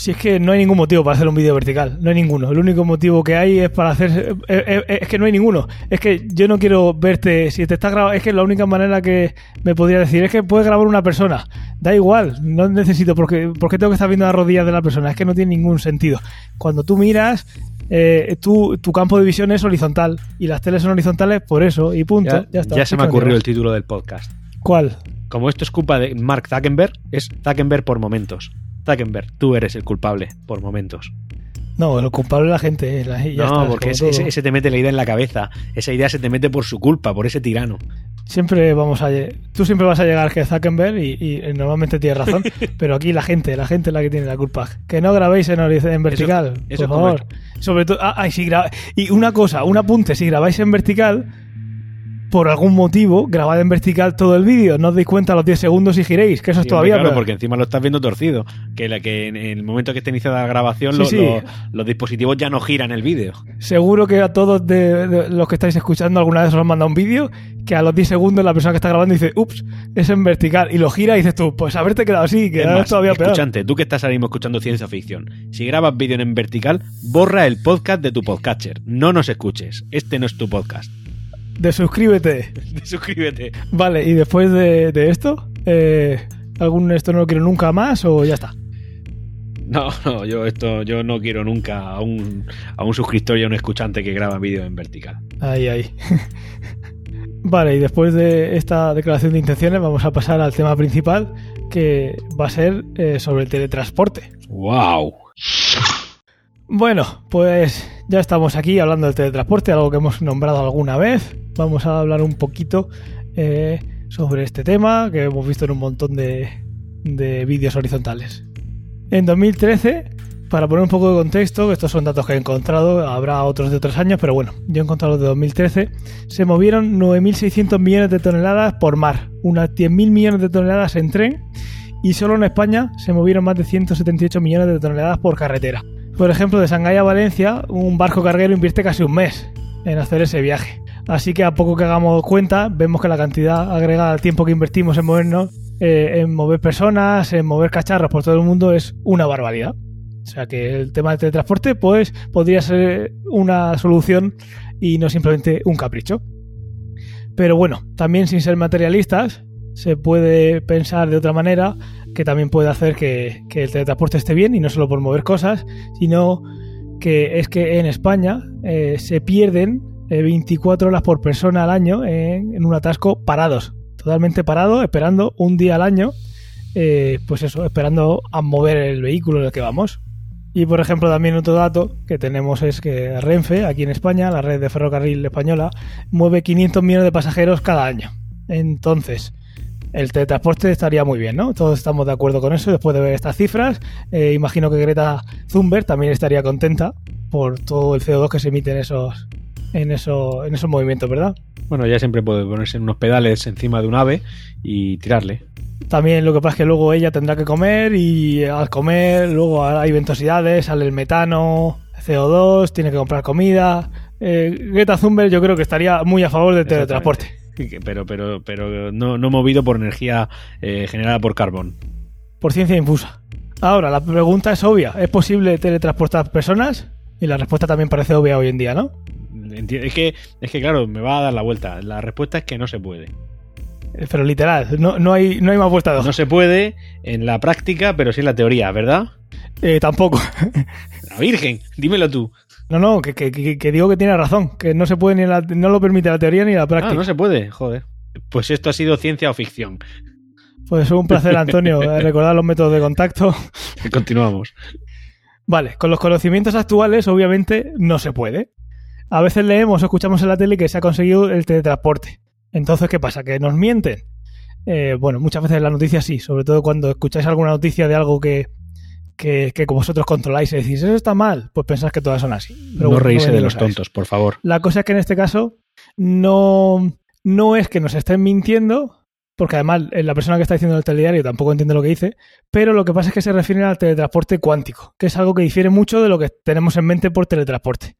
Si es que no hay ningún motivo para hacer un vídeo vertical, no hay ninguno. El único motivo que hay es para hacer. Eh, eh, eh, es, que no hay ninguno. Es que yo no quiero verte. Si te estás grabando. Es que la única manera que me podría decir es que puedes grabar una persona. Da igual, no necesito. Porque, porque tengo que estar viendo las rodillas de la persona. Es que no tiene ningún sentido. Cuando tú miras, eh, tu, campo de visión es horizontal y las teles son horizontales por eso y punto. Ya, ya se me ha ocurrido el título del podcast. ¿Cuál? Como esto es culpa de Mark Zuckerberg, es Zuckerberg por momentos. Zuckerberg, tú eres el culpable por momentos. No, el culpable es la gente. Eh, no, porque ese, se te mete la idea en la cabeza. Esa idea se te mete por su culpa, por ese tirano. Siempre vamos a. Tú siempre vas a llegar que Zuckerberg y, normalmente tienes razón, pero aquí la gente, la gente es la que tiene la culpa. Que no grabéis en, en vertical, por favor. Sobre todo. Ah, si y una cosa, un apunte: si grabáis en vertical por algún motivo, grabad en vertical todo el vídeo. No os deis cuenta a los 10 segundos y giréis, que eso es todavía. Claro, porque encima lo estás viendo torcido. Que, la, que en el momento que esté iniciada la grabación, los, dispositivos ya no giran el vídeo. Seguro que a todos de, los que estáis escuchando alguna vez os han mandado un vídeo que a los 10 segundos la persona que está grabando dice, ups, es en vertical. Y lo gira y dices tú, pues haberte quedado así, que es todavía peor. Escuchante, tú que estás ahora mismo escuchando ciencia ficción, si grabas vídeo en vertical, borra el podcast de tu podcatcher. No nos escuches. Este no es tu podcast. De suscríbete. De suscríbete. Vale, y después de, esto, eh, ¿algún esto no lo quiero nunca más o ya está? No, no, yo esto, yo no quiero nunca a un, a un suscriptor y a un escuchante que graba vídeo en vertical. Ahí, ahí. vale, y después de esta declaración de intenciones vamos a pasar al tema principal, que va a ser eh, sobre el teletransporte. ¡Wow! Bueno, pues ya estamos aquí hablando del teletransporte, algo que hemos nombrado alguna vez vamos a hablar un poquito eh, sobre este tema que hemos visto en un montón de, vídeos horizontales. En 2013, para poner un poco de contexto, estos son datos que he encontrado, habrá otros de otros años, pero bueno, yo he encontrado los de 2013, se movieron 9.600 millones de toneladas por mar, unas 10.000 millones de toneladas en tren y solo en España se movieron más de 178 millones de toneladas por carretera. Por ejemplo, de Shanghái a Valencia, un barco carguero invierte casi un mes en hacer ese viaje. Así que a poco que hagamos cuenta, vemos que la cantidad agregada al tiempo que invertimos en movernos, eh, en mover personas, en mover cacharros por todo el mundo es una barbaridad. O sea que el tema del teletransporte, pues, podría ser una solución y no simplemente un capricho. Pero bueno, también sin ser materialistas, se puede pensar de otra manera que también puede hacer que, el teletransporte esté bien y no solo por mover cosas, sino que es que en España eh, se pierden eh, 24 horas por persona al año en, en un atasco parados, totalmente parados, esperando un día al año, eh, pues eso, esperando a mover el vehículo en el que vamos. Y por ejemplo, también otro dato que tenemos es que Renfe, aquí en España, la red de ferrocarril española, mueve 500 millones de pasajeros cada año. Entonces, el teletransporte estaría muy bien, ¿no? Todos estamos de acuerdo con eso después de ver estas cifras. Eh, imagino que Greta Thunberg también estaría contenta por todo el CO2 que se emite en esos, en, eso, en esos movimientos, ¿verdad? Bueno, ya siempre puede ponerse unos pedales encima de un ave y tirarle. También lo que pasa es que luego ella tendrá que comer y al comer luego hay ventosidades, sale el metano, CO2, tiene que comprar comida. Eh, Greta Thunberg yo creo que estaría muy a favor del teletransporte. Pero, pero, pero no, no movido por energía eh, generada por carbón. Por ciencia infusa. Ahora, la pregunta es obvia. ¿Es posible teletransportar personas? Y la respuesta también parece obvia hoy en día, ¿no? Es que, es que, claro, me va a dar la vuelta. La respuesta es que no se puede. Eh, pero literal, no, no, hay, no hay más vuelta de hoja. No se puede en la práctica, pero sí en la teoría, ¿verdad? Eh, tampoco. La Virgen, dímelo tú. No, no, que, que, que, digo que tiene razón, que no se puede ni la, no lo permite la teoría ni la práctica. Ah, no se puede, joder. Pues esto ha sido ciencia o ficción. Pues un placer, Antonio, recordar los métodos de contacto. Continuamos. Vale, con los conocimientos actuales, obviamente, no se puede. A veces leemos o escuchamos en la tele que se ha conseguido el teletransporte. Entonces, ¿qué pasa? ¿Que nos mienten? Eh, bueno, muchas veces las noticias sí, sobre todo cuando escucháis alguna noticia de algo que, que, que vosotros controláis y decís, eso está mal, pues pensás que todas son así. Pero no bueno, reírse no de los tontos, por favor. La cosa es que en este caso no, no es que nos estén mintiendo, porque además eh, la persona que está diciendo el telediario tampoco entiende lo que dice, pero lo que pasa es que se refiere al teletransporte cuántico, que es algo que difiere mucho de lo que tenemos en mente por teletransporte.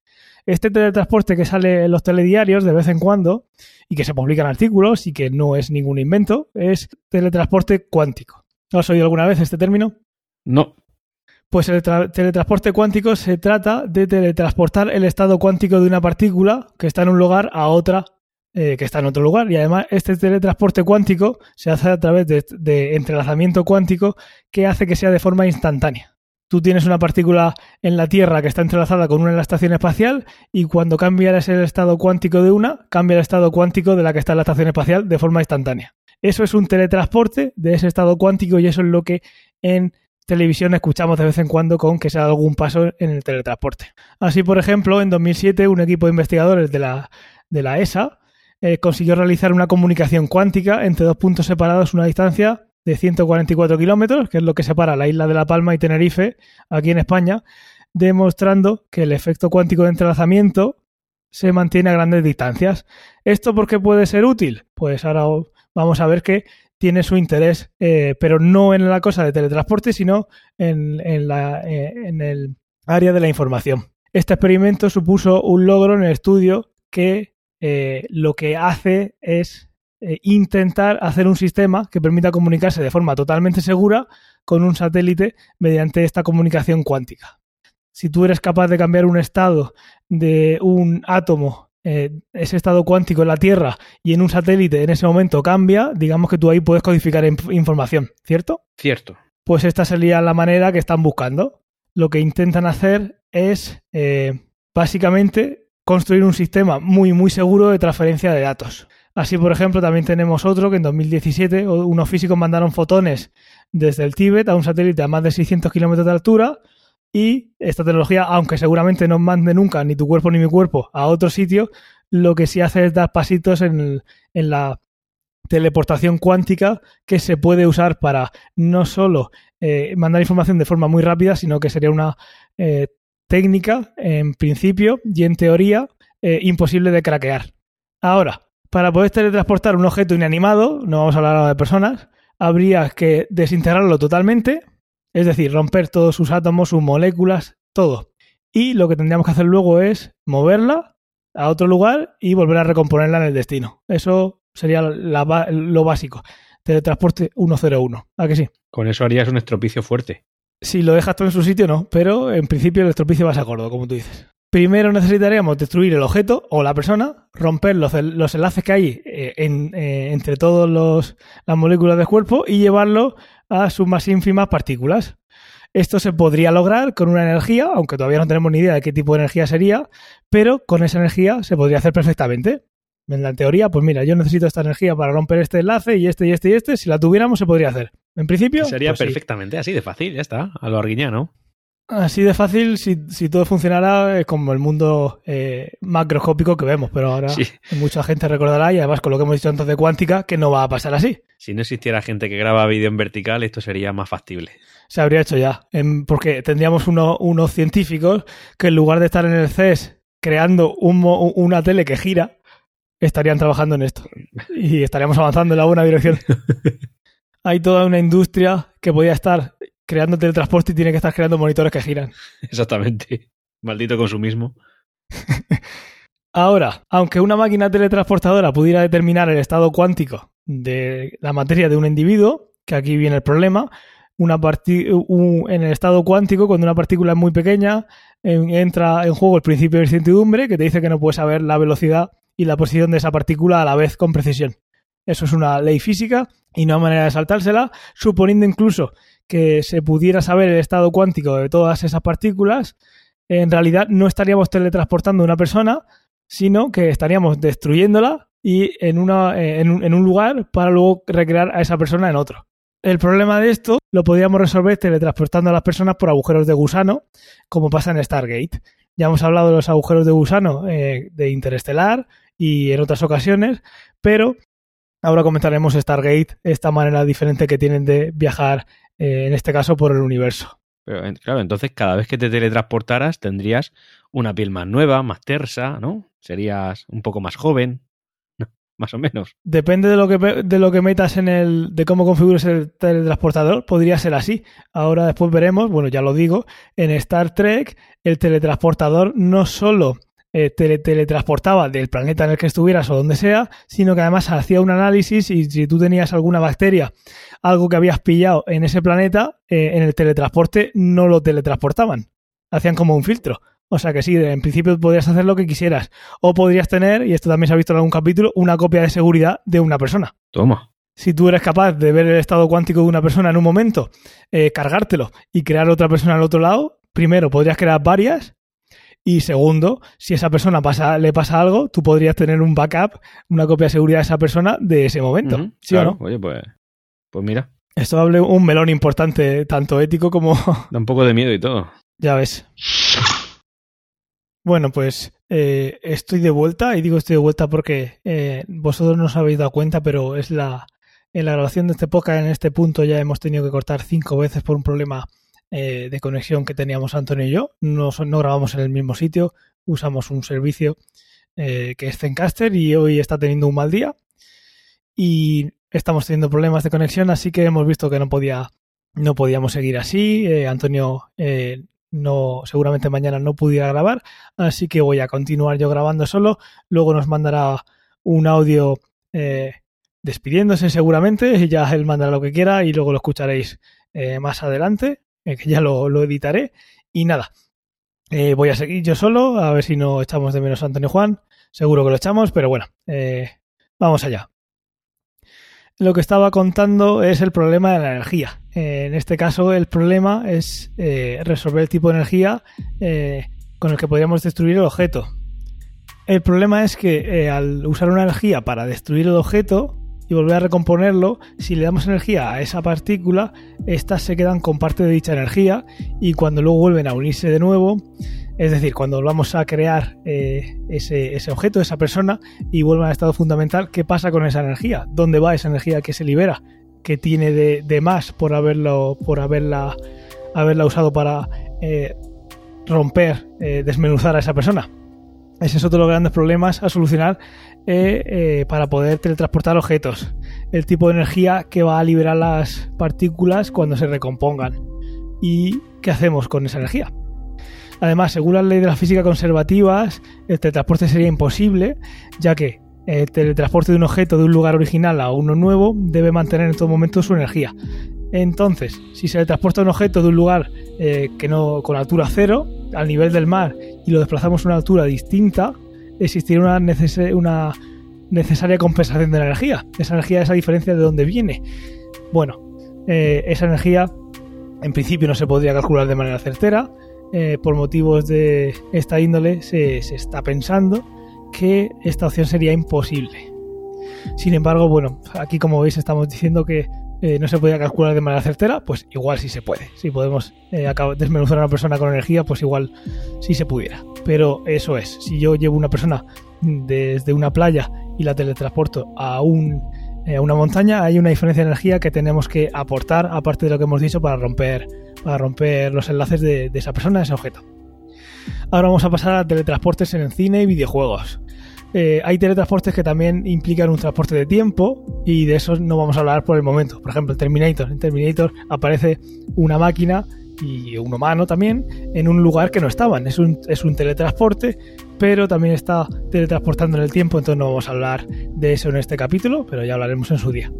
Este teletransporte que sale en los telediarios de vez en cuando y que se publican artículos y que no es ningún invento, es teletransporte cuántico. ¿Has oído alguna vez este término? No. Pues el teletransporte cuántico se trata de teletransportar el estado cuántico de una partícula que está en un lugar a otra eh, que está en otro lugar. Y además este teletransporte cuántico se hace a través de, entrelazamiento cuántico que hace que sea de forma instantánea tú tienes una partícula en la Tierra que está entrelazada con una en la estación espacial y cuando cambias el estado cuántico de una, cambia el estado cuántico de la que está en la estación espacial de forma instantánea. Eso es un teletransporte de ese estado cuántico y eso es lo que en televisión escuchamos de vez en cuando con que se dado algún paso en el teletransporte. Así, por ejemplo, en 2007 un equipo de investigadores de la, de la ESA eh, consiguió realizar una comunicación cuántica entre dos puntos separados una distancia de 144 kilómetros, que es lo que separa la isla de La Palma y Tenerife, aquí en España, demostrando que el efecto cuántico de entrelazamiento se mantiene a grandes distancias. ¿Esto por qué puede ser útil? Pues ahora vamos a ver que tiene su interés, eh, pero no en la cosa de teletransporte, sino en, la, eh, en el área de la información. Este experimento supuso un logro en el estudio que eh, lo que hace es intentar hacer un sistema que permita comunicarse de forma totalmente segura con un satélite mediante esta comunicación cuántica. Si tú eres capaz de cambiar un estado de un átomo, eh, ese estado cuántico en la Tierra y en un satélite en ese momento cambia, digamos que tú ahí puedes codificar información, ¿cierto? Cierto. Pues esta sería la manera que están buscando. Lo que intentan hacer es eh, básicamente construir un sistema muy muy seguro de transferencia de datos. Así, por ejemplo, también tenemos otro que en 2017 unos físicos mandaron fotones desde el Tíbet a un satélite a más de 600 kilómetros de altura y esta tecnología, aunque seguramente no mande nunca ni tu cuerpo ni mi cuerpo a otro sitio, lo que sí hace es dar pasitos en, el, en la teleportación cuántica que se puede usar para no solo eh, mandar información de forma muy rápida, sino que sería una eh, técnica en principio y en teoría eh, imposible de craquear. Ahora, para poder teletransportar un objeto inanimado, no vamos a hablar ahora de personas, habría que desintegrarlo totalmente, es decir, romper todos sus átomos, sus moléculas, todo. Y lo que tendríamos que hacer luego es moverla a otro lugar y volver a recomponerla en el destino. Eso sería la, lo básico. Teletransporte 101. ¿A que sí? Con eso harías un estropicio fuerte. Si lo dejas todo en su sitio, no, pero en principio el estropicio va a ser gordo, como tú dices. Primero necesitaríamos destruir el objeto o la persona, romper los, los enlaces que hay eh, en, eh, entre todas las moléculas del cuerpo y llevarlo a sus más ínfimas partículas. Esto se podría lograr con una energía, aunque todavía no tenemos ni idea de qué tipo de energía sería, pero con esa energía se podría hacer perfectamente. En la teoría, pues mira, yo necesito esta energía para romper este enlace y este y este y este. Si la tuviéramos, se podría hacer. En principio. Sería pues sí. perfectamente así de fácil, ya está, a lo arguiñano. Así de fácil si, si todo funcionara como el mundo eh, macroscópico que vemos, pero ahora Sí. mucha gente recordará y además con lo que hemos dicho antes de cuántica que no va a pasar así. Si no existiera gente que graba vídeo en vertical, esto sería más factible. Se habría hecho ya, porque tendríamos uno- unos científicos que en lugar de estar en el CES creando un una tele que gira, estarían trabajando en esto y estaríamos avanzando en la buena dirección. Hay toda una industria que podía estar creando teletransporte y tiene que estar creando monitores que giran. Exactamente. Maldito consumismo. Ahora, aunque una máquina teletransportadora pudiera determinar el estado cuántico de la materia de un individuo, que aquí viene el problema, una un- en el estado cuántico, cuando una partícula es muy pequeña, en- entra en juego el principio de incertidumbre, que te dice que no puedes saber la velocidad y la posición de esa partícula a la vez con precisión. Eso es una ley física y no hay manera de saltársela, suponiendo incluso que se pudiera saber el estado cuántico de todas esas partículas, en realidad no estaríamos teletransportando a una persona, sino que estaríamos destruyéndola y en, una, eh, en, un, en un lugar para luego recrear a esa persona en otro. El problema de esto lo podríamos resolver teletransportando a las personas por agujeros de gusano, como pasa en Stargate. Ya hemos hablado de los agujeros de gusano eh, de Interestelar y en otras ocasiones, pero ahora comentaremos Stargate, esta manera diferente que tienen de viajar, eh, en este caso, por el universo. Pero claro, entonces cada vez que te teletransportaras tendrías una piel más nueva, más tersa, ¿no? Serías un poco más joven. Más o menos. Depende de lo que de lo que metas en el de cómo configures el teletransportador, podría ser así. Ahora después veremos, bueno, ya lo digo, en Star Trek el teletransportador no solo eh, tele- teletransportaba del planeta en el que estuvieras o donde sea, sino que además hacía un análisis y si tú tenías alguna bacteria, algo que habías pillado en ese planeta, eh, en el teletransporte no lo teletransportaban. Hacían como un filtro. O sea que sí, en principio podrías hacer lo que quisieras. O podrías tener, y esto también se ha visto en algún capítulo, una copia de seguridad de una persona. Toma. Si tú eres capaz de ver el estado cuántico de una persona en un momento, eh, cargártelo y crear otra persona al otro lado, primero podrías crear varias. Y segundo, si esa persona pasa, le pasa algo, tú podrías tener un backup, una copia de seguridad de esa persona de ese momento. ¿Sí claro. o no? Oye, pues, pues mira, Esto abre un melón importante, tanto ético como da un poco de miedo y todo. Ya ves. Bueno, pues eh, estoy de vuelta y digo estoy de vuelta porque eh, vosotros no os habéis dado cuenta, pero es la en la grabación de este podcast en este punto ya hemos tenido que cortar cinco veces por un problema eh, de conexión que teníamos Antonio y yo. No, no grabamos en el mismo sitio, usamos un servicio eh, que es Zencaster y hoy está teniendo un mal día y estamos teniendo problemas de conexión, así que hemos visto que no podía no podíamos seguir así. Eh, Antonio eh, no seguramente mañana no pudiera grabar, así que voy a continuar yo grabando solo. Luego nos mandará un audio eh, despidiéndose seguramente, y ya él mandará lo que quiera y luego lo escucharéis eh, más adelante, eh, que ya lo, lo editaré. Y nada, voy a seguir yo solo, a ver si no echamos de menos a Antonio Juan. Seguro que lo echamos, pero bueno, vamos allá. Lo que estaba contando es el problema de la energía. Eh, en este caso, el problema es eh, resolver el tipo de energía eh, con el que podríamos destruir el objeto. El problema es que al usar una energía para destruir el objeto y volver a recomponerlo, si le damos energía a esa partícula, estas se quedan con parte de dicha energía y cuando luego vuelven a unirse de nuevo, es decir, cuando volvamos a crear eh, ese, objeto, esa persona, y vuelvan al estado fundamental, ¿qué pasa con esa energía? ¿Dónde va esa energía que se libera? ¿Qué tiene de, de más por haberlo, por haberla, haberla usado para eh, romper, eh, desmenuzar a esa persona? Ese es otro de los grandes problemas a solucionar eh, eh, para poder teletransportar objetos. El tipo de energía que va a liberar las partículas cuando se recompongan. ¿Y qué hacemos con esa energía? Además, según las leyes de la física conservativas, el teletransporte sería imposible, ya que el teletransporte de un objeto de un lugar original a uno nuevo debe mantener en todo momento su energía. Entonces, si se le transporta un objeto de un lugar eh, que no con altura cero, al nivel del mar, y lo desplazamos a una altura distinta, existiría una, neces una necesaria compensación de la energía. Esa energía, esa diferencia de dónde viene. Bueno, eh, esa energía En principio no se podría calcular de manera certera. Eh, por motivos de esta índole se, está pensando que esta opción sería imposible. Sin embargo, bueno, aquí como veis estamos diciendo que eh, no se podía calcular de manera certera, pues igual sí se puede. Si podemos desmenuzar a una persona con energía, pues igual sí se pudiera. Pero eso es, si yo llevo una persona desde una playa y la teletransporto a, un, eh, a una montaña, hay una diferencia de energía que tenemos que aportar, aparte de lo que hemos dicho, para romper, para romper los enlaces de, esa persona, de ese objeto. Ahora vamos a pasar a teletransportes en el cine y videojuegos. Eh, hay teletransportes que también implican un transporte de tiempo y de esos no vamos a hablar por el momento. Por ejemplo, en Terminator. En Terminator aparece una máquina y un humano también en un lugar que no estaban. Es un, es un teletransporte, pero también está teletransportando en el tiempo, entonces no vamos a hablar de eso en este capítulo, pero ya hablaremos en su día.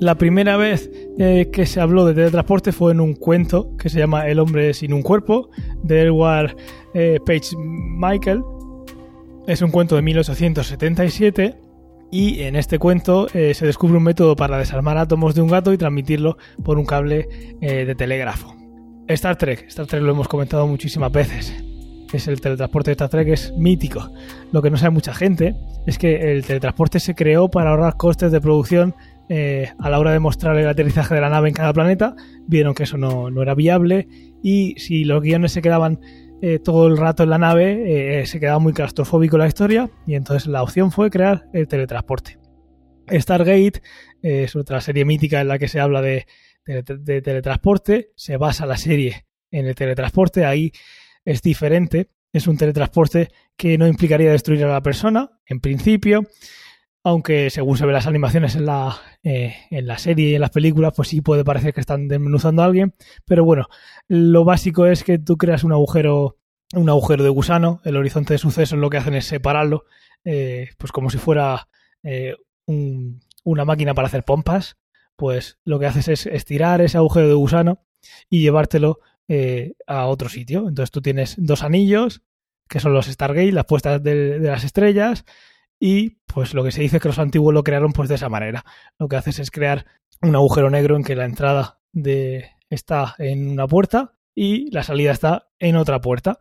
La primera vez eh, que se habló de teletransporte fue en un cuento que se llama El hombre sin un cuerpo, de Edward eh, Page Michael. Es un cuento de 1877 y en este cuento eh, se descubre un método para desarmar átomos de un gato y transmitirlo por un cable de telégrafo. Star Trek, Star Trek lo hemos comentado muchísimas veces. Es el teletransporte de Star Trek es mítico. Lo que no sabe mucha gente es que el teletransporte se creó para ahorrar costes de producción eh, a la hora de mostrar el aterrizaje de la nave en cada planeta. Vieron que eso no, no era viable y si los guiones se quedaban eh, todo el rato en la nave, eh, se quedaba muy claustrofóbico la historia y entonces la opción fue crear el teletransporte. Stargate eh, es otra serie mítica en la que se habla de, de, teletransporte, se basa la serie en el teletransporte, ahí es diferente, es un teletransporte que no implicaría destruir a la persona, en principio, aunque según se ve las animaciones en la, eh, en la serie y en las películas, pues sí puede parecer que están desmenuzando a alguien, pero bueno, lo básico es que tú creas un agujero, un agujero de gusano, el horizonte de sucesos lo que hacen es separarlo, eh, pues como si fuera eh, un, una máquina para hacer pompas, pues lo que haces es estirar ese agujero de gusano y llevártelo eh, a otro sitio. Entonces tú tienes dos anillos, que son los Stargate, las puestas de, las estrellas, y pues lo que se dice es que los antiguos lo crearon pues de esa manera. Lo que haces es crear un agujero negro en que la entrada está en una puerta y la salida está en otra puerta.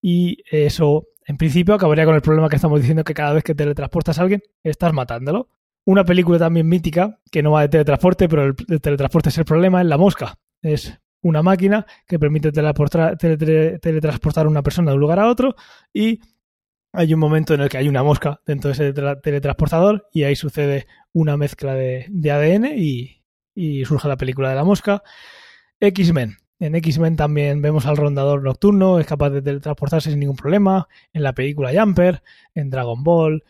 Y eso, en principio, acabaría con el problema que estamos diciendo que cada vez que teletransportas a alguien, estás matándolo. Una película también mítica, que no va de teletransporte, pero el, el teletransporte es el problema, es La Mosca. Es una máquina que permite teletransportar a una persona de un lugar a otro y hay un momento en el que hay una mosca dentro de ese teletransportador y ahí sucede una mezcla de, de ADN y, y, surge la película de la mosca. X-Men. En X-Men también vemos al rondador nocturno, es capaz de teletransportarse sin ningún problema. En la película Jumper, en Dragon Ball,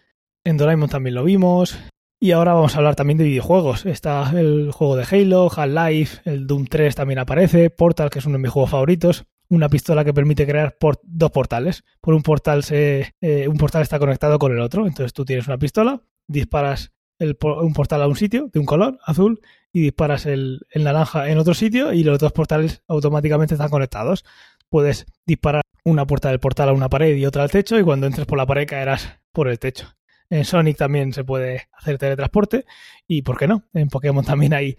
en Doraemon también lo vimos. Y ahora vamos a hablar también de videojuegos. Está el juego de Halo, Half-Life, el Doom 3 también aparece, Portal, que es uno de mis juegos favoritos una pistola que permite crear dos portales. Por un portal se, eh, un portal está conectado con el otro. Entonces tú tienes una pistola, disparas el, un portal a un sitio de un color azul y disparas el, el, naranja en otro sitio y los dos portales automáticamente están conectados. Puedes disparar una puerta del portal a una pared y otra al techo y cuando entres por la pared caerás por el techo. En Sonic también se puede hacer teletransporte y, ¿por qué no? En Pokémon también hay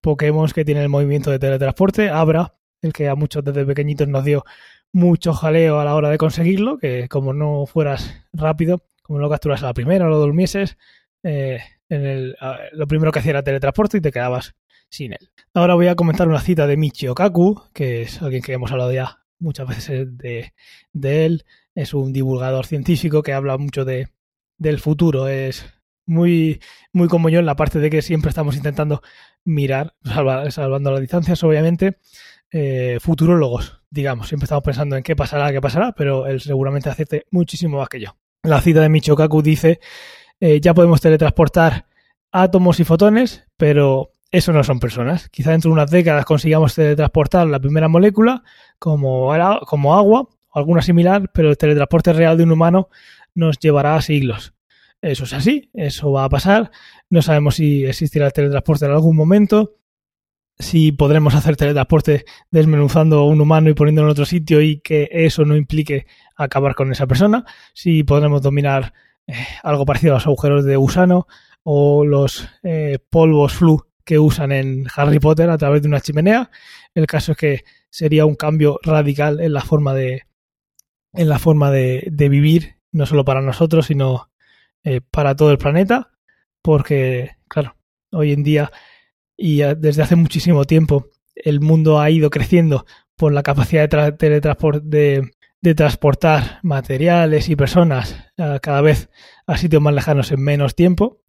Pokémon que tienen el movimiento de teletransporte. Abra el que a muchos desde pequeñitos nos dio mucho jaleo a la hora de conseguirlo, que como no fueras rápido, como no lo capturas a la primera lo durmieses, eh, en el, lo primero que hacía era teletransporte y te quedabas sin él. Ahora voy a comentar una cita de Michio Kaku, que es alguien que hemos hablado ya muchas veces de él. Es un divulgador científico que habla mucho de, del futuro. Es muy, muy como yo en la parte de que siempre estamos intentando mirar, salva, salvando las distancias, obviamente, eh, futurólogos, digamos. Siempre estamos pensando en qué pasará, qué pasará, pero él seguramente acierte muchísimo más que yo. La cita de Michio Kaku dice, eh, ya podemos teletransportar átomos y fotones, pero eso no son personas. Quizá dentro de unas décadas consigamos teletransportar la primera molécula como, como agua o alguna similar, pero el teletransporte real de un humano nos llevará a siglos. Eso es así, eso va a pasar. No sabemos si existirá el teletransporte en algún momento si podremos hacer teletransporte desmenuzando un humano y poniéndolo en otro sitio y que eso no implique acabar con esa persona, si podremos dominar eh, algo parecido a los agujeros de gusano o los eh, polvos flu que usan en Harry Potter a través de una chimenea. El caso es que sería un cambio radical en la forma de, en la forma de vivir, no solo para nosotros, sino eh, para todo el planeta, porque, claro, hoy en día y desde hace muchísimo tiempo el mundo ha ido creciendo por la capacidad de, de, transportar materiales y personas cada vez a sitios más lejanos en menos tiempo.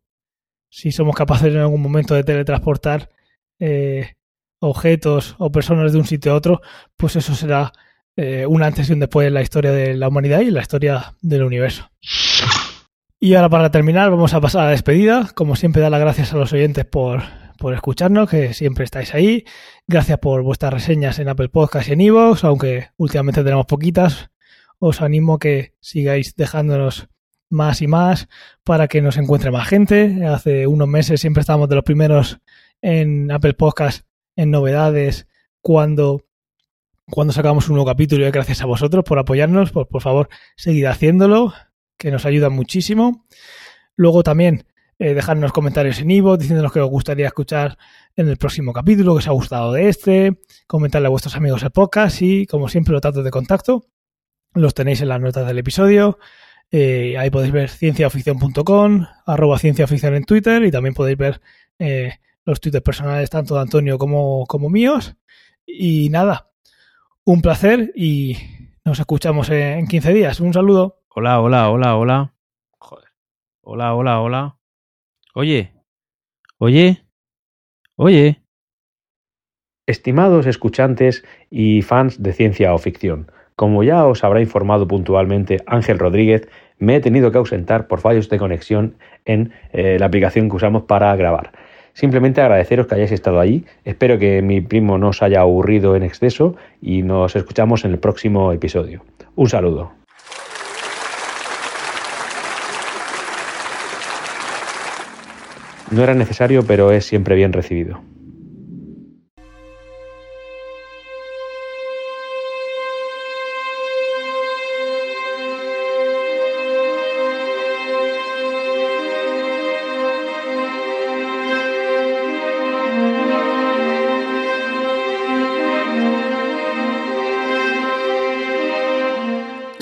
Si somos capaces en algún momento de teletransportar eh, objetos o personas de un sitio a otro, pues eso será eh, un antes y un después en la historia de la humanidad y en la historia del universo. Y ahora para terminar vamos a pasar a la despedida. Como siempre, dar las gracias a los oyentes por, por escucharnos, que siempre estáis ahí. Gracias por vuestras reseñas en Apple Podcast y en Evox, aunque últimamente tenemos poquitas. Os animo a que sigáis dejándonos más y más para que nos encuentre más gente. Hace unos meses siempre estábamos de los primeros en Apple Podcast en novedades cuando cuando sacamos un nuevo capítulo y gracias a vosotros por apoyarnos, por, por favor, seguid haciéndolo, que nos ayuda muchísimo. Luego también eh, dejarnos comentarios en Ivo diciéndonos que os gustaría escuchar en el próximo capítulo, que os ha gustado de este, comentarle a vuestros amigos el podcast y, como siempre, los datos de contacto los tenéis en las notas del episodio. Eh, ahí podéis ver cienciaoficción.com, arroba cienciaoficción en Twitter y también podéis ver eh, los twitters personales tanto de Antonio como, como míos. Y nada, un placer y nos escuchamos en 15 días. Un saludo. Hola, hola, hola, hola. Joder. Hola, hola, hola. Oye, oye, oye. Estimados escuchantes y fans de ciencia o ficción, como ya os habrá informado puntualmente Ángel Rodríguez, me he tenido que ausentar por fallos de conexión en eh, la aplicación que usamos para grabar. Simplemente agradeceros que hayáis estado allí. Espero que mi primo no os haya aburrido en exceso y nos escuchamos en el próximo episodio. Un saludo. No era necesario, pero es siempre bien recibido.